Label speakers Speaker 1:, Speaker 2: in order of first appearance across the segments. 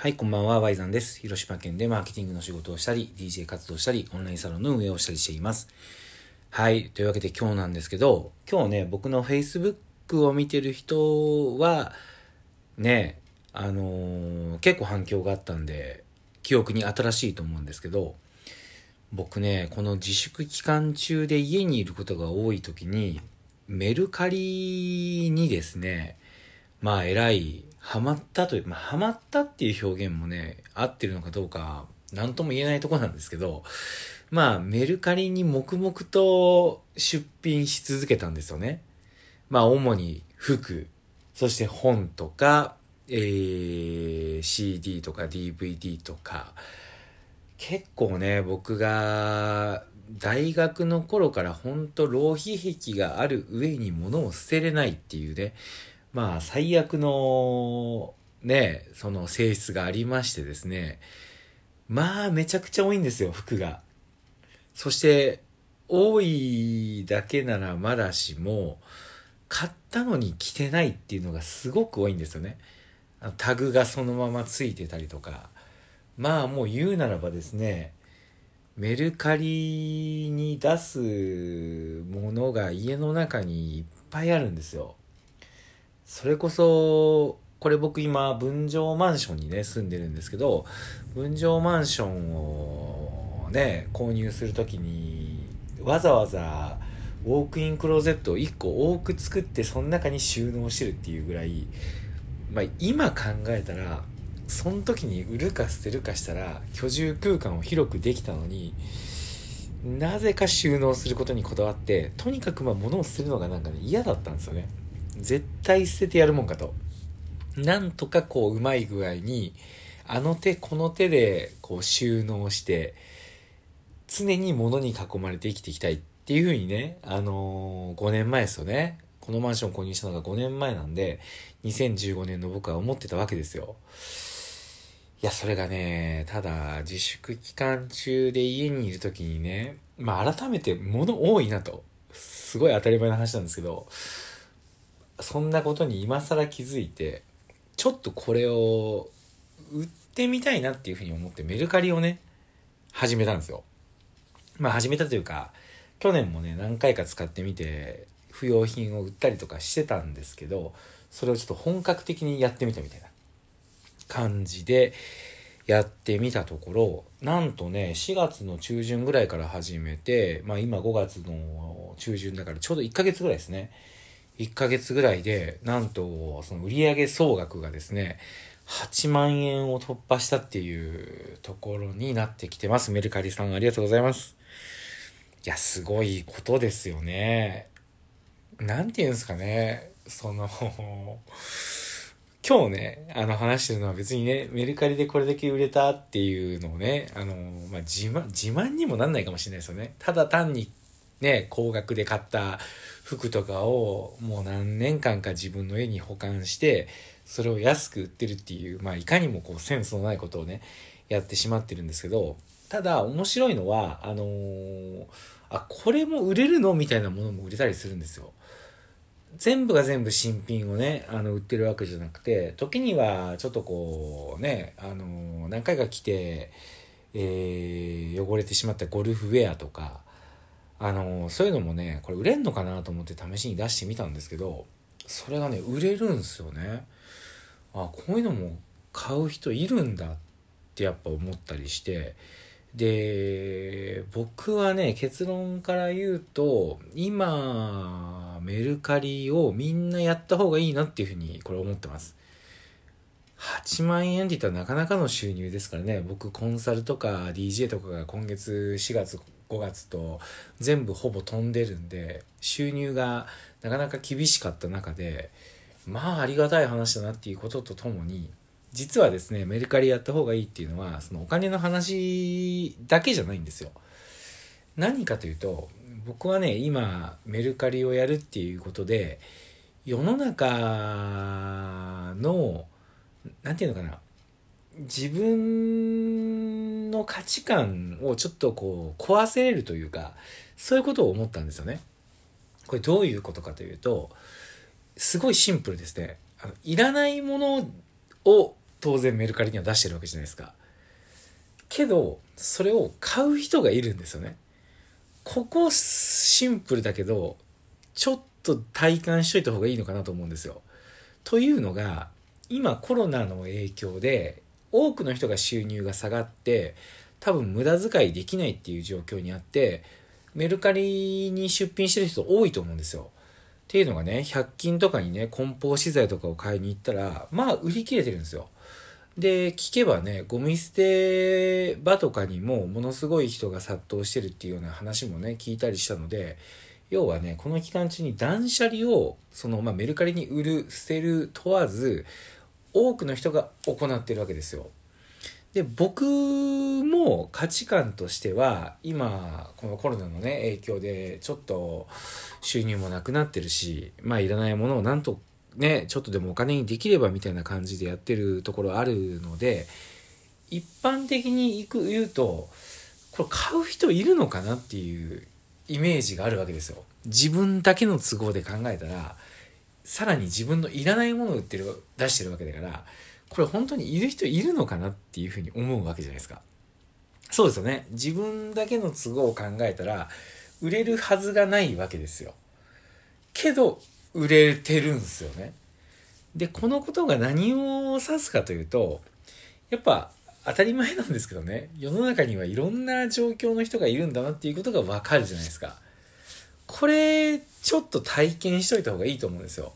Speaker 1: はい、こんばんは、ワイザンです。広島県でマーケティングの仕事をしたり、DJ 活動したり、オンラインサロンの運営をしたりしています。はい、というわけで今日なんですけど、今日ね、僕の Facebook を見てる人は、ね、あのー結構反響があったんで、記憶に新しいと思うんですけど、僕ね、この自粛期間中で家にいることが多い時に、メルカリにですね、まあ、えらい、ハマったという、まあ、ハマったっていう表現もね、合ってるのかどうか、なんとも言えないとこなんですけど、まあ、メルカリに黙々と出品し続けたんですよね。まあ、主に服、そして本とか、えー、CD とか DVD とか、結構ね、僕が大学の頃から本当浪費癖がある上に物を捨てれないっていうね、まあ最悪のね、その性質がありましてですね、まあめちゃくちゃ多いんですよ、服が。そして、多いだけならまだしも、買ったのに着てないっていうのがすごく多いんですよね。タグがそのままついてたりとか。まあもう言うならばですね、メルカリに出すものが家の中にいっぱいあるんですよ。それこそ、これ僕今、分譲マンションにね、住んでるんですけど、分譲マンションをね、購入するときに、わざわざ、ウォークインクローゼットを1個多く作って、その中に収納してるっていうぐらい、まあ今考えたら、その時に売るか捨てるかしたら、居住空間を広くできたのに、なぜか収納することにこだわって、とにかくまあ物を捨てるのがなんかね、嫌だったんですよね。絶対捨ててやるもんかと。なんとかこう、うまい具合に、あの手この手でこう収納して、常に物に囲まれて生きていきたいっていうふうにね、あのー5年前ですよね。このマンションを購入したのが5年前なんで、2015年の僕は思ってたわけですよ。いや、それがね、ただ、自粛期間中で家にいる時にね、まあ改めて物多いなと。すごい当たり前の話なんですけど、そんなことに今更気づいて、ちょっとこれを売ってみたいなっていうふうに思ってメルカリをね、始めたんですよ。まあ始めたというか、去年もね、何回か使ってみて、不要品を売ったりとかしてたんですけど、それをちょっと本格的にやってみたみたいな感じでやってみたところ、なんとね、4月の中旬ぐらいから始めて、まあ今5月の中旬だからちょうど1ヶ月ぐらいですね。1ヶ月ぐらいで、なんと、その売上総額がですね、8万円を突破したっていうところになってきてます。メルカリさんありがとうございます。いや、すごいことですよね。なんて言うんですかね。その、今日ね、あの話してるのは別にね、メルカリでこれだけ売れたっていうのをね、あの、まあ、自慢、自慢にもなんないかもしれないですよね。ただ単にね、高額で買った服とかをもう何年間か自分の家に保管して、それを安く売ってるっていう、まあいかにもこうセンスのないことをね、やってしまってるんですけど、ただ面白いのは、あのーあ、これも売れるの？みたいなものも売れたりするんですよ。全部が全部新品をね、あの、売ってるわけじゃなくて、時にはちょっとこう、ね、あのー何回か来て、えー、汚れてしまったゴルフウェアとか、あのそういうのもね、これ売れんのかなと思って試しに出してみたんですけど、それがね、売れるんすよね。あ、こういうのも買う人いるんだってやっぱ思ったりして、で、僕はね、結論から言うと、今、メルカリをみんなやった方がいいなっていうふうに、これ思ってます。8万円って言ったらなかなかの収入ですからね。僕、コンサルとか DJ とかが今月4月、5月と全部ほぼ飛んでるんで、収入がなかなか厳しかった中で、まあありがたい話だなっていうこととともに、実はですね、メルカリやった方がいいっていうのは、そのお金の話だけじゃないんですよ。何かというと、僕はね、今、メルカリをやるっていうことで、世の中の、なんていうのかな、自分の価値観をちょっとこう、壊せれるというか、そういうことを思ったんですよね。これどういうことかというと、すごいシンプルですね。あのいらないものを当然メルカリには出してるわけじゃないですか。けど、それを買う人がいるんですよね。ここシンプルだけど、ちょっと体感しといた方がいいのかなと思うんですよ。というのが、今コロナの影響で多くの人が収入が下がって多分無駄遣いできないっていう状況にあってメルカリに出品してる人多いと思うんですよ。っていうのがね100均とかにね梱包資材とかを買いに行ったらまあ売り切れてるんですよ。で聞けばねゴミ捨て場とかにもものすごい人が殺到してるっていうような話もね聞いたりしたので要はねこの期間中に断捨離をその、まあ、メルカリに売る捨てる問わず多くの人が行ってるわけですよ。で僕も価値観としては今このコロナのね影響でちょっと収入もなくなってるしまあいらないものをなんとねちょっとでもお金にできればみたいな感じでやってるところあるので一般的に行く言うとこれ買う人いるのかなっていうイメージがあるわけですよ。自分だけの都合で考えたらさらに自分のいらないものを売ってる出してるわけだからこれ本当にいる人いるのかなっていうふうに思うわけじゃないですか。そうですよね。自分だけの都合を考えたら売れるはずがないわけですよ。けど売れてるんですよね。で、このことが何を指すかというと、やっぱ当たり前なんですけどね、世の中にはいろんな状況の人がいるんだなっていうことがわかるじゃないですか。これ、ちょっと体験しといた方がいいと思うんですよ。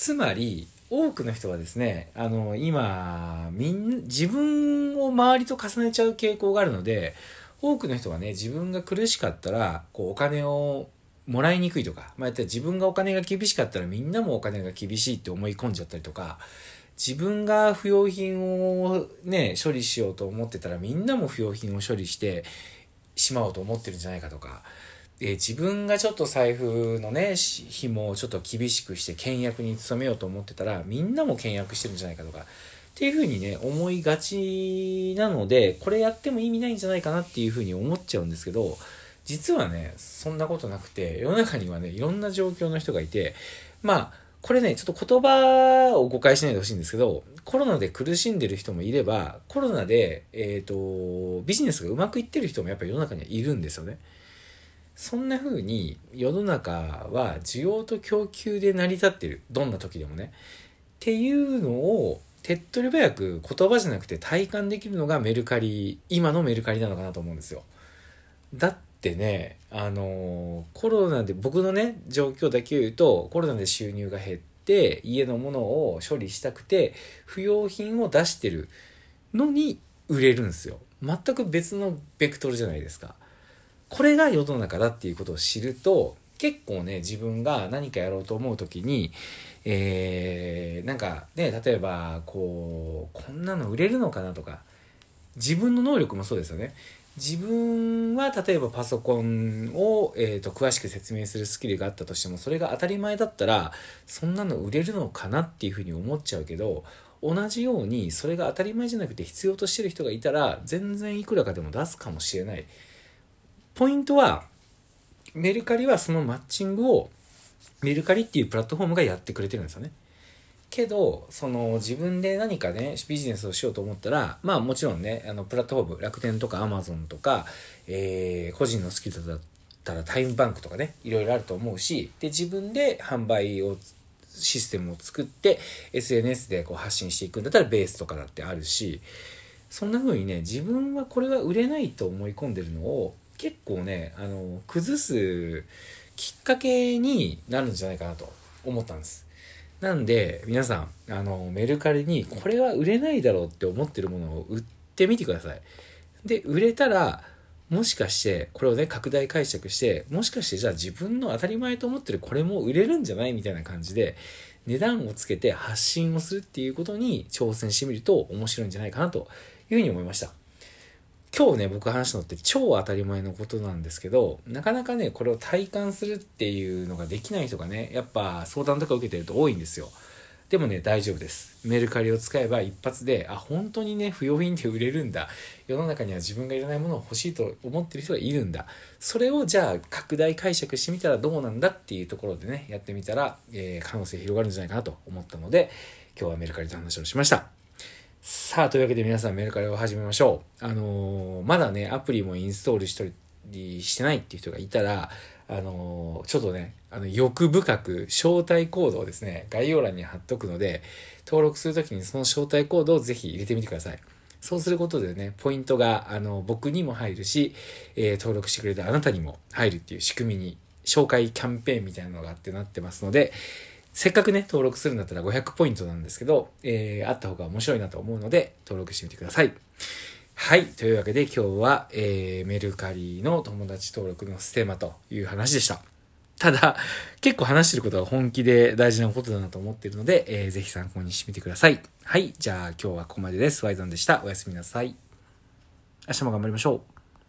Speaker 1: つまり、多くの人はですね、あの、今、みん、自分を周りと重ねちゃう傾向があるので、多くの人はね、自分が苦しかったら、こう、お金をもらいにくいとか、まあ、やったら自分がお金が厳しかったらみんなもお金が厳しいって思い込んじゃったりとか、自分が不要品をね、処理しようと思ってたらみんなも不要品を処理してしまおうと思ってるんじゃないかとか、え自分がちょっと財布のね、紐をちょっと厳しくして倹約に努めようと思ってたら、みんなも倹約してるんじゃないかとか、っていうふうにね、思いがちなので、これやっても意味ないんじゃないかなっていうふうに思っちゃうんですけど、実はね、そんなことなくて、世の中にはね、いろんな状況の人がいて、まあ、これね、ちょっと言葉を誤解しないでほしいんですけど、コロナで苦しんでる人もいれば、コロナで、えっ、ー、と、ビジネスがうまくいってる人もやっぱり世の中にはいるんですよね。そんな風に世の中は需要と供給で成り立ってる。どんな時でもね。っていうのを手っ取り早く言葉じゃなくて体感できるのがメルカリ、今のメルカリなのかなと思うんですよ。だってね、あのコロナで僕のね、状況だけ言うと、コロナで収入が減って、家のものを処理したくて、不要品を出してるのに売れるんですよ。全く別のベクトルじゃないですか。これが世の中だっていうことを知ると結構ね自分が何かやろうと思う時にえー、なんかね例えばこうこんなの売れるのかなとか自分の能力もそうですよね自分は例えばパソコンを、えーと、詳しく説明するスキルがあったとしてもそれが当たり前だったらそんなの売れるのかなっていうふうに思っちゃうけど同じようにそれが当たり前じゃなくて必要としてる人がいたら全然いくらかでも出すかもしれない。ポイントは、メルカリはそのマッチングを、メルカリっていうプラットフォームがやってくれてるんですよね。けど、その自分で何かね、ビジネスをしようと思ったら、まあもちろんね、あの、プラットフォーム、楽天とかアマゾンとか、えー、個人のスキルだったらタイムバンクとかね、いろいろあると思うし、で、自分で販売を、システムを作って、SNS でこう発信していくんだったらベースとかだってあるし、そんな風にね、自分はこれは売れないと思い込んでるのを、結構ねあの崩すきっかけになるんじゃないかなと思ったんです。なんで皆さんあのメルカリにこれは売れないだろうって思ってるものを売ってみてください。で売れたらもしかしてこれをね拡大解釈してもしかしてじゃあ自分の当たり前と思ってるこれも売れるんじゃないみたいな感じで値段をつけて発信をするっていうことに挑戦してみると面白いんじゃないかなというふうに思いました。今日ね、僕話したのって超当たり前のことなんですけど、なかなかね、これを体感するっていうのができない人がね、やっぱ相談とか受けてると多いんですよ。でもね、大丈夫です。メルカリを使えば一発で、あ、本当にね、不要品で売れるんだ。世の中には自分がいらないものを欲しいと思ってる人がいるんだ。それをじゃあ拡大解釈してみたらどうなんだっていうところでね、やってみたら、えー、可能性広がるんじゃないかなと思ったので、今日はメルカリの話をしました。さあ、というわけで皆さんメルカリを始めましょう。あのー、まだね、アプリもインストールしたりしてないっていう人がいたら、あのー、ちょっとね、あの、欲深く招待コードをですね、概要欄に貼っとくので、登録するときにその招待コードをぜひ入れてみてください。そうすることでね、ポイントが、あの、僕にも入るし、えー、登録してくれたあなたにも入るっていう仕組みに、紹介キャンペーンみたいなのがあってなってますので、せっかくね、登録するんだったら500ポイントなんですけど、えー、あった方が面白いなと思うので、登録してみてください。はい。というわけで今日は、えー、メルカリの友達登録のステマという話でした。ただ、結構話してることは本気で大事なことだなと思っているので、えー、ぜひ参考にしてみてください。はい。じゃあ今日はここまでです。ワイゾンでした。おやすみなさい。明日も頑張りましょう。